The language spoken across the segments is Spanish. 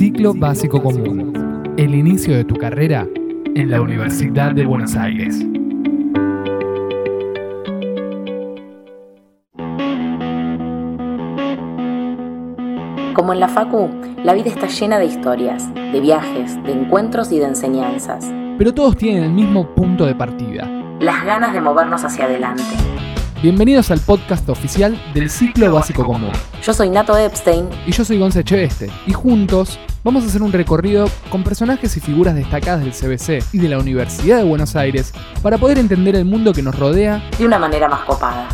Ciclo Básico Común. El inicio de tu carrera en la Universidad de Buenos Aires. Como en la Facu, la vida está llena de historias, de viajes, de encuentros y de enseñanzas. Pero todos tienen el mismo punto de partida. Las ganas de movernos hacia adelante. Bienvenidos al podcast oficial del Ciclo Básico Común. Yo soy Nato Epstein. Y yo soy Gonce Cheveste. Y juntos vamos a hacer un recorrido con personajes y figuras destacadas del CBC y de la Universidad de Buenos Aires para poder entender el mundo que nos rodea de una manera más copada.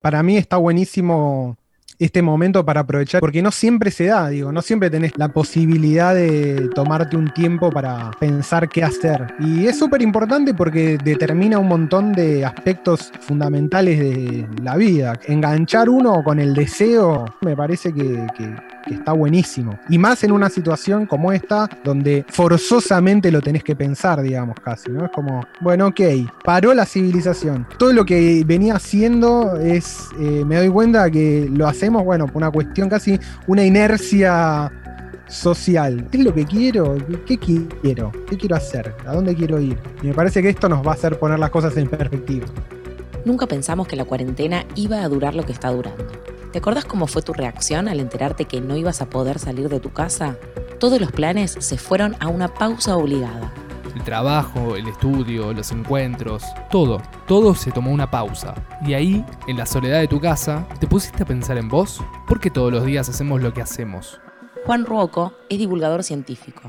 Para mí está buenísimo este momento para aprovechar, porque no siempre se da, digo, no siempre tenés la posibilidad de tomarte un tiempo para pensar qué hacer. Y es súper importante porque determina un montón de aspectos fundamentales de la vida. Enganchar uno con el deseo me parece que, está buenísimo. Y más en una situación como esta, donde forzosamente lo tenés que pensar, digamos, casi, ¿no? Es como, bueno, ok, paró la civilización. Todo lo que venía haciendo es, eh, me doy cuenta que lo hacemos bueno, por una cuestión casi, una inercia social. ¿Qué es lo que quiero? ¿Qué quiero? ¿Qué quiero hacer? ¿A dónde quiero ir? Y me parece que esto nos va a hacer poner las cosas en perspectiva. Nunca pensamos que la cuarentena iba a durar lo que está durando. ¿Te acordás cómo fue tu reacción al enterarte que no ibas a poder salir de tu casa? Todos los planes se fueron a una pausa obligada. El trabajo, el estudio, los encuentros, todo, todo se tomó una pausa. Y ahí, en la soledad de tu casa, ¿te pusiste a pensar en vos? ¿Por qué todos los días hacemos lo que hacemos? Juan Ruoco es divulgador científico.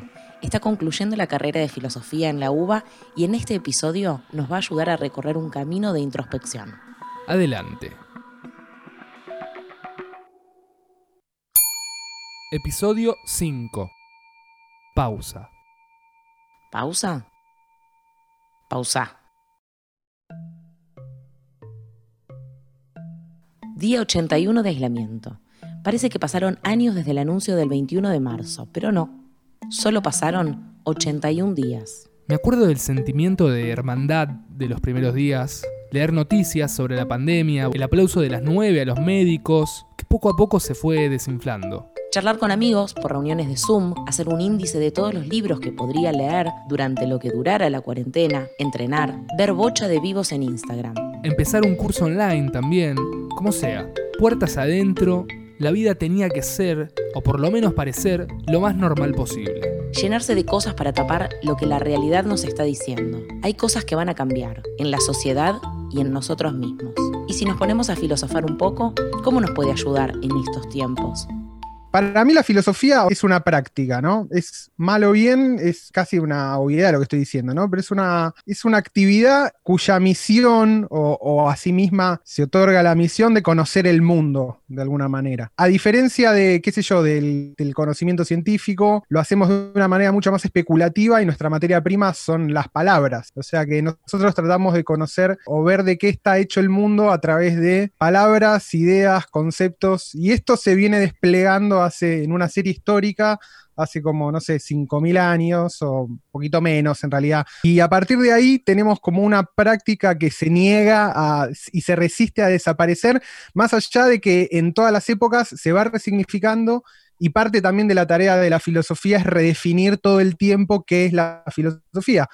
Está concluyendo la carrera de filosofía en la UBA y en este episodio nos va a ayudar a recorrer un camino de introspección. Adelante. Episodio 5. Pausa. Pausa. Pausa. Día 81 de aislamiento. Parece que pasaron años desde el anuncio del 21 de marzo, pero no. Solo pasaron 81 días. Me acuerdo del sentimiento de hermandad de los primeros días, leer noticias sobre la pandemia, el aplauso de las nueve a los médicos, que poco a poco se fue desinflando charlar con amigos por reuniones de Zoom, hacer un índice de todos los libros que podría leer durante lo que durara la cuarentena, entrenar, ver bocha de vivos en Instagram. Empezar un curso online también, como sea. Puertas adentro, la vida tenía que ser, o por lo menos parecer, lo más normal posible. Llenarse de cosas para tapar lo que la realidad nos está diciendo. Hay cosas que van a cambiar, en la sociedad y en nosotros mismos. Y si nos ponemos a filosofar un poco, ¿cómo nos puede ayudar en estos tiempos? Para mí la filosofía es una práctica, ¿no? Es malo o bien, es casi una obviedad lo que estoy diciendo, ¿no? Pero es una, es una actividad cuya misión o, o a sí misma se otorga la misión de conocer el mundo, de alguna manera. A diferencia de, qué sé yo, del, del conocimiento científico, lo hacemos de una manera mucho más especulativa y nuestra materia prima son las palabras. O sea que nosotros tratamos de conocer o ver de qué está hecho el mundo a través de palabras, ideas, conceptos, y esto se viene desplegando hace, en una serie histórica, hace como, no sé, 5.000 años o un poquito menos en realidad. Y a partir de ahí tenemos como una práctica que se niega y se resiste a desaparecer, más allá de que en todas las épocas se va resignificando y parte también de la tarea de la filosofía es redefinir todo el tiempo qué es la filosofía.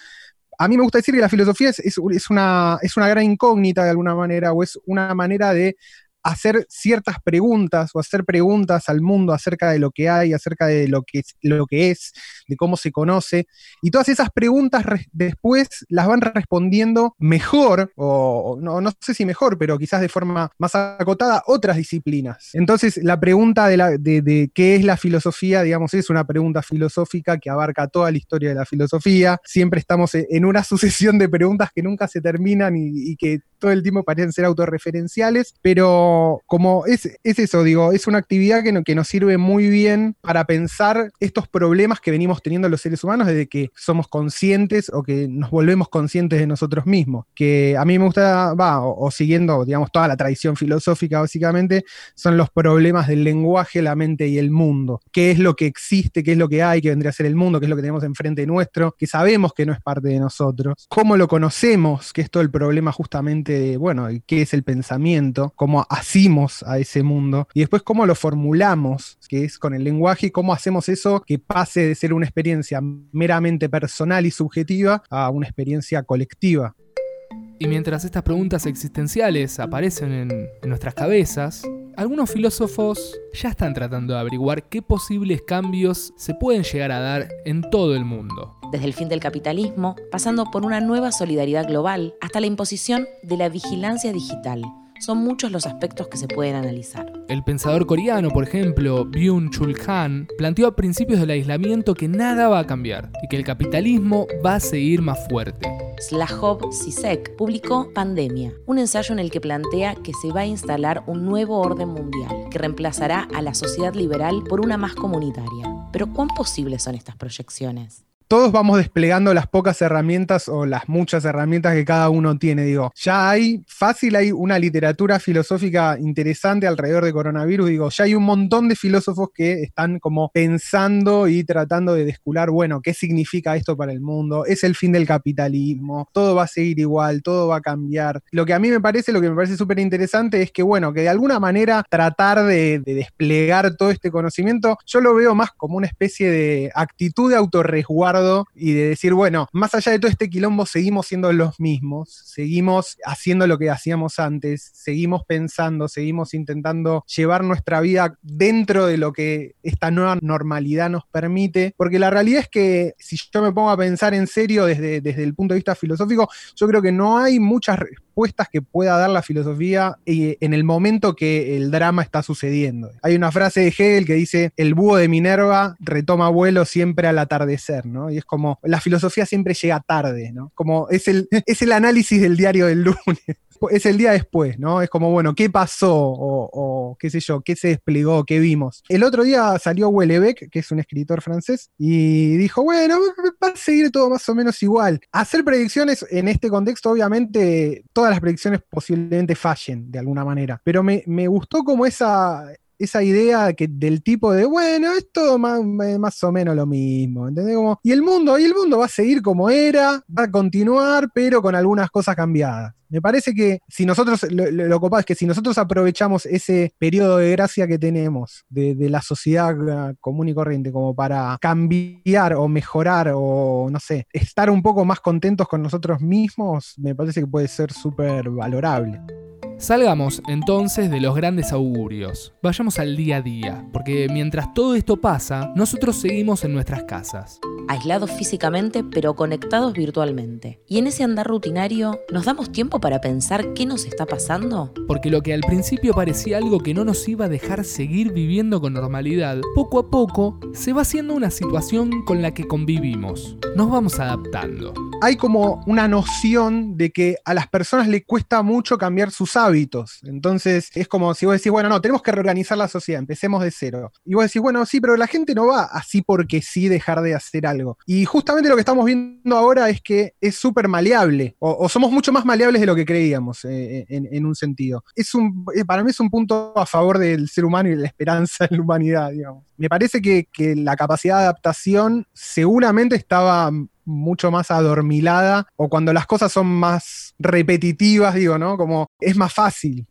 A mí me gusta decir que la filosofía es, una, es una gran incógnita de alguna manera, o es una manera de hacer ciertas preguntas o hacer preguntas al mundo acerca de lo que hay, acerca de lo que, lo que es, de cómo se conoce. Y todas esas preguntas después las van respondiendo mejor, o no, no, sé si mejor, pero quizás de forma más acotada, otras disciplinas. Entonces, la pregunta de, la, de, qué es la filosofía, digamos, es una pregunta filosófica que abarca toda la historia de la filosofía. Siempre estamos en una sucesión de preguntas que nunca se terminan y que todo el tiempo parecen ser autorreferenciales, pero como, es, eso, digo, es una actividad que, que nos sirve muy bien para pensar estos problemas que venimos teniendo los seres humanos desde que somos conscientes o que nos volvemos conscientes de nosotros mismos. Que a mí me gusta, va, o, siguiendo, digamos, toda la tradición filosófica, básicamente, son los problemas del lenguaje, la mente y el mundo. ¿Qué es lo que existe? ¿Qué es lo que hay? ¿Qué vendría a ser el mundo? ¿Qué es lo que tenemos enfrente nuestro? Que sabemos que no es parte de nosotros. ¿Cómo lo conocemos? Que es todo el problema justamente de, bueno, qué es el pensamiento, cómo hacemos a ese mundo y después cómo lo formulamos, que es con el lenguaje y cómo hacemos eso que pase de ser una experiencia meramente personal y subjetiva a una experiencia colectiva. Y mientras estas preguntas existenciales aparecen en, nuestras cabezas, algunos filósofos ya están tratando de averiguar qué posibles cambios se pueden llegar a dar en todo el mundo. Desde el fin del capitalismo, pasando por una nueva solidaridad global, hasta la imposición de la vigilancia digital son muchos los aspectos que se pueden analizar. El pensador coreano, por ejemplo, Byung-Chul Han, planteó a principios del aislamiento que nada va a cambiar y que el capitalismo va a seguir más fuerte. Slajov Sisek publicó Pandemia, un ensayo en el que plantea que se va a instalar un nuevo orden mundial que reemplazará a la sociedad liberal por una más comunitaria. Pero ¿cuán posibles son estas proyecciones? Todos vamos desplegando las pocas herramientas o las muchas herramientas que cada uno tiene. Digo, ya hay, fácil hay una literatura filosófica interesante alrededor de coronavirus. Digo, ya hay un montón de filósofos que están como pensando y tratando de descular, bueno, ¿qué significa esto para el mundo? ¿Es el fin del capitalismo? ¿Todo va a seguir igual? ¿Todo va a cambiar? Lo que a mí me parece, lo que me parece súper interesante es que, bueno, que de alguna manera tratar de, de desplegar todo este conocimiento, yo lo veo más como una especie de actitud de autorresguardo y de decir, bueno, más allá de todo este quilombo, seguimos siendo los mismos, seguimos haciendo lo que hacíamos antes, seguimos pensando, seguimos intentando llevar nuestra vida dentro de lo que esta nueva normalidad nos permite, porque la realidad es que si yo me pongo a pensar en serio desde, desde el punto de vista filosófico, yo creo que no hay muchas respuestas que pueda dar la filosofía eh, en el momento que el drama está sucediendo. Hay una frase de Hegel que dice, el búho de Minerva retoma vuelo siempre al atardecer, ¿no? Y es como, la filosofía siempre llega tarde, ¿no? Como es el, es el análisis del diario del lunes. Es el día después, ¿no? Es como, bueno, ¿qué pasó? O, qué sé yo, ¿qué se desplegó? ¿Qué vimos? El otro día salió Wellebec, que es un escritor francés, y dijo, bueno, va a seguir todo más o menos igual. Hacer predicciones en este contexto, obviamente, todas las predicciones posiblemente fallen de alguna manera, pero me, me gustó como esa, esa idea que, del tipo de, bueno, es todo más, más o menos lo mismo, ¿entendés? y el mundo, y el mundo va a seguir como era, va a continuar, pero con algunas cosas cambiadas. Me parece que si nosotros, lo, lo, es que si nosotros aprovechamos ese periodo de gracia que tenemos de, de, la sociedad ah, común y corriente como para cambiar o mejorar o, no sé, estar un poco más contentos con nosotros mismos, me parece que puede ser súper valorable. Salgamos entonces de los grandes augurios, vayamos al día a día, porque mientras todo esto pasa, nosotros seguimos en nuestras casas. Aislados físicamente, pero conectados virtualmente. Y en ese andar rutinario, ¿nos damos tiempo para pensar qué nos está pasando? Porque lo que al principio parecía algo que no nos iba a dejar seguir viviendo con normalidad, poco a poco se va haciendo una situación con la que convivimos. Nos vamos adaptando hay como una noción de que a las personas le cuesta mucho cambiar sus hábitos. Entonces es como si vos decís, bueno, no, tenemos que reorganizar la sociedad, empecemos de cero. Y vos decís, bueno, sí, pero la gente no va así porque sí dejar de hacer algo. Y justamente lo que estamos viendo ahora es que es súper maleable, o, somos mucho más maleables de lo que creíamos eh, en, un sentido. Es un, eh, para mí es un punto a favor del ser humano y de la esperanza en la humanidad. Me parece que la capacidad de adaptación seguramente estaba mucho más adormilada o cuando las cosas son más repetitivas, digo, ¿no? Como es más fácil.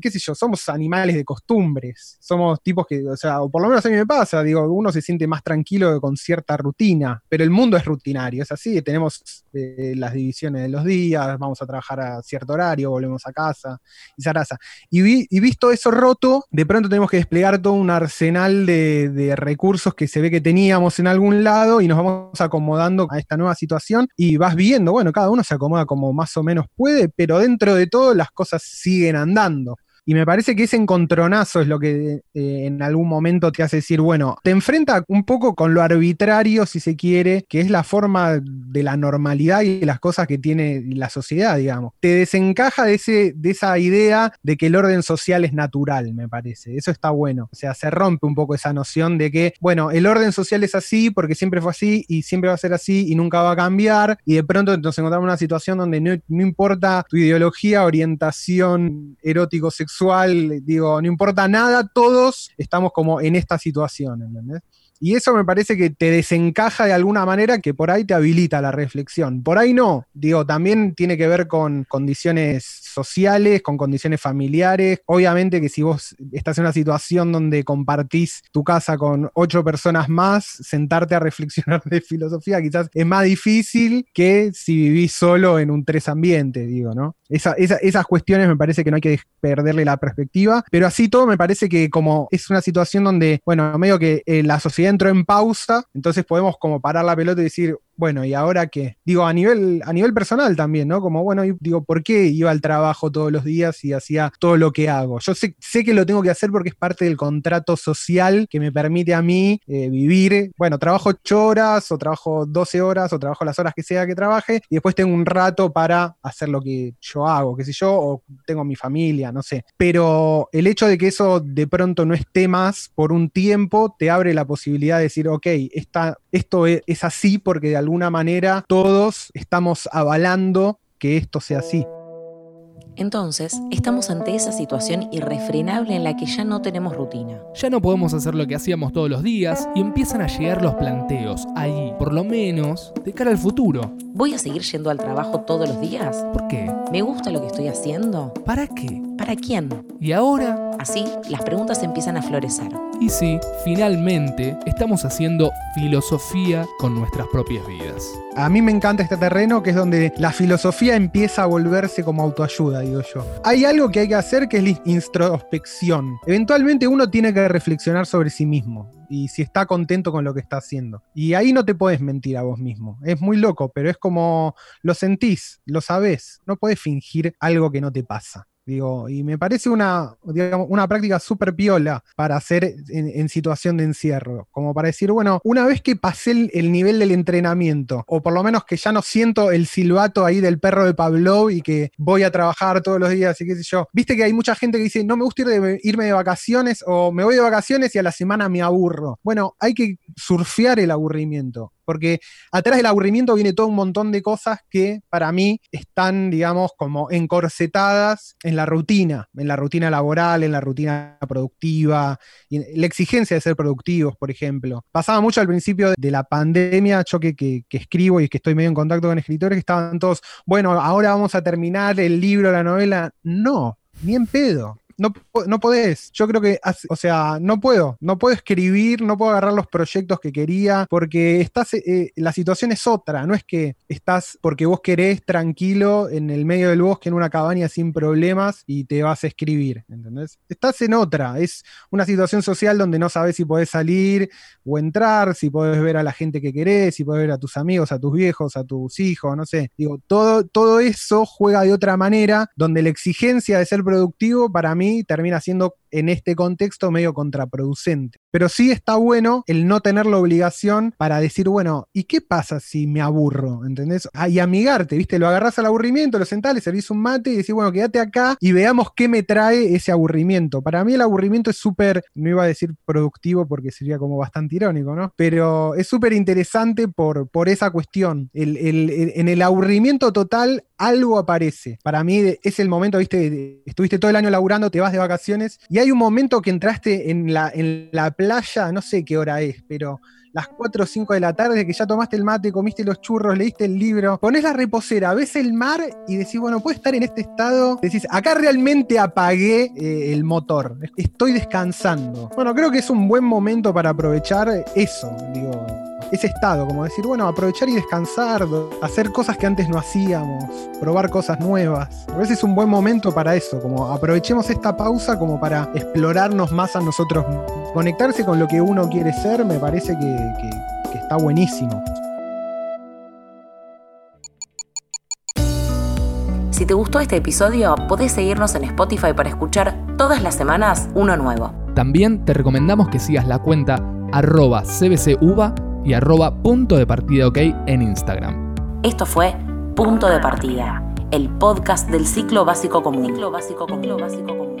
qué sé yo, somos animales de costumbres. Somos tipos que, o sea, o por lo menos a mí me pasa, digo, uno se siente más tranquilo con cierta rutina, pero el mundo es rutinario, es así, tenemos eh, las divisiones de los días, vamos a trabajar a cierto horario, volvemos a casa, y zaraza. Y, visto eso roto, de pronto tenemos que desplegar todo un arsenal de, de recursos que se ve que teníamos en algún lado y nos vamos acomodando a esta nueva situación y vas viendo, bueno, cada uno se acomoda como más o menos puede, pero dentro de todo las cosas siguen andando. Y me parece que ese encontronazo es lo que eh, en algún momento te hace decir, bueno, te enfrenta un poco con lo arbitrario, si se quiere, que es la forma de la normalidad y las cosas que tiene la sociedad, digamos. Te desencaja de, ese, de esa idea de que el orden social es natural, me parece. Eso está bueno. O sea, se rompe un poco esa noción de que, bueno, el orden social es así porque siempre fue así y siempre va a ser así y nunca va a cambiar. Y de pronto nos encontramos en una situación donde no, no importa tu ideología, orientación erótico-sexual, sexual, digo, no importa nada, todos estamos como en esta situación, ¿entendés? Y eso me parece que te desencaja de alguna manera que por ahí te habilita la reflexión. Por ahí no, digo, también tiene que ver con condiciones sociales, con condiciones familiares. Obviamente que si vos estás en una situación donde compartís tu casa con ocho personas más, sentarte a reflexionar de filosofía quizás es más difícil que si vivís solo en un tres ambiente, digo, ¿no? esas cuestiones me parece que no hay que perderle la perspectiva, pero así todo me parece que como es una situación donde, bueno, medio que eh, la sociedad entró en pausa, entonces podemos como parar la pelota y decir, bueno, ¿y ahora qué? Digo, a nivel, a nivel personal también, ¿no? Como, bueno, digo, ¿por qué iba al trabajo todos los días y hacía todo lo que hago? Yo sé, sé que lo tengo que hacer porque es parte del contrato social que me permite a mí eh, vivir. Bueno, trabajo 8 horas, o trabajo 12 horas, o trabajo las horas que sea que trabaje, y después tengo un rato para hacer lo que yo hago, qué sé yo, o tengo mi familia, no sé. Pero el hecho de que eso de pronto no esté más por un tiempo, te abre la posibilidad de decir, ok, esta, esto es, es así porque de alguna manera todos estamos avalando que esto sea así. Entonces, estamos ante esa situación irrefrenable en la que ya no tenemos rutina. Ya no podemos hacer lo que hacíamos todos los días y empiezan a llegar los planteos, ahí, por lo menos, de cara al futuro. ¿Voy a seguir yendo al trabajo todos los días? ¿Por qué? ¿Me gusta lo que estoy haciendo? ¿Para qué? ¿Para quién? ¿Y ahora? Así, las preguntas empiezan a florecer. Y sí, finalmente estamos haciendo filosofía con nuestras propias vidas. A mí me encanta este terreno que es donde la filosofía empieza a volverse como autoayuda, digo yo. Hay algo que hay que hacer que es la introspección. Eventualmente uno tiene que reflexionar sobre sí mismo y si está contento con lo que está haciendo. Y ahí no te puedes mentir a vos mismo. Es muy loco, pero es como lo sentís, lo sabés. No puedes fingir algo que no te pasa. Digo, y me parece una, una práctica súper piola para hacer en, situación de encierro. Como para decir, bueno, una vez que pasé el, nivel del entrenamiento, o por lo menos que ya no siento el silbato ahí del perro de Pavlov y que voy a trabajar todos los días y qué sé yo. Viste que hay mucha gente que dice, no me gusta irme de vacaciones o me voy de vacaciones y a la semana me aburro. Bueno, hay que surfear el aburrimiento porque atrás del aburrimiento viene todo un montón de cosas que para mí están, digamos, como encorsetadas en la rutina, en la rutina laboral, en la rutina productiva, y la exigencia de ser productivos, por ejemplo. Pasaba mucho al principio de la pandemia, yo que escribo y que estoy medio en contacto con escritores, que estaban todos, bueno, ahora vamos a terminar el libro, la novela. No, ni en pedo. No, no podés. Yo creo que, o sea, no puedo. No puedo escribir, no puedo agarrar los proyectos que quería, porque estás, eh, la situación es otra. No es que estás porque vos querés tranquilo en el medio del bosque, en una cabaña sin problemas y te vas a escribir. Estás en otra. Es una situación social donde no sabes si podés salir o entrar, si podés ver a la gente que querés, si podés ver a tus amigos, a tus viejos, a tus hijos, no sé. Digo, todo, todo eso juega de otra manera, donde la exigencia de ser productivo para mí termina siendo en este contexto medio contraproducente. Pero sí está bueno el no tener la obligación para decir, bueno, ¿y qué pasa si me aburro? ¿Entendés? Ah, y amigarte, ¿viste? Lo agarras al aburrimiento, lo sentás, le servís un mate y decís, bueno, quédate acá y veamos qué me trae ese aburrimiento. Para mí el aburrimiento es súper, no iba a decir productivo porque sería como bastante irónico, ¿no? Pero es súper interesante por, por esa cuestión. en el aburrimiento total algo aparece. Para mí es el momento, viste, estuviste todo el año laburando, te vas de vacaciones y hay un momento que entraste en la, en la playa, no sé qué hora es, pero las 4 o 5 de la tarde, que ya tomaste el mate, comiste los churros, leíste el libro, pones la reposera, ves el mar y decís, bueno, puedo estar en este estado. Decís, acá realmente apagué eh, el motor, estoy descansando. Bueno, creo que es un buen momento para aprovechar eso, digo ese estado, como decir, bueno, aprovechar y descansar, hacer cosas que antes no hacíamos, probar cosas nuevas. A veces es un buen momento para eso, como aprovechemos esta pausa como para explorarnos más a nosotros. Conectarse con lo que uno quiere ser me parece que, que está buenísimo. Si te gustó este episodio, podés seguirnos en Spotify para escuchar todas las semanas uno nuevo. También te recomendamos que sigas la cuenta arroba cbcuba y arroba punto de partida ok en Instagram. Esto fue Punto de Partida, el podcast del ciclo básico común. Ciclo básico común. Ciclo básico común.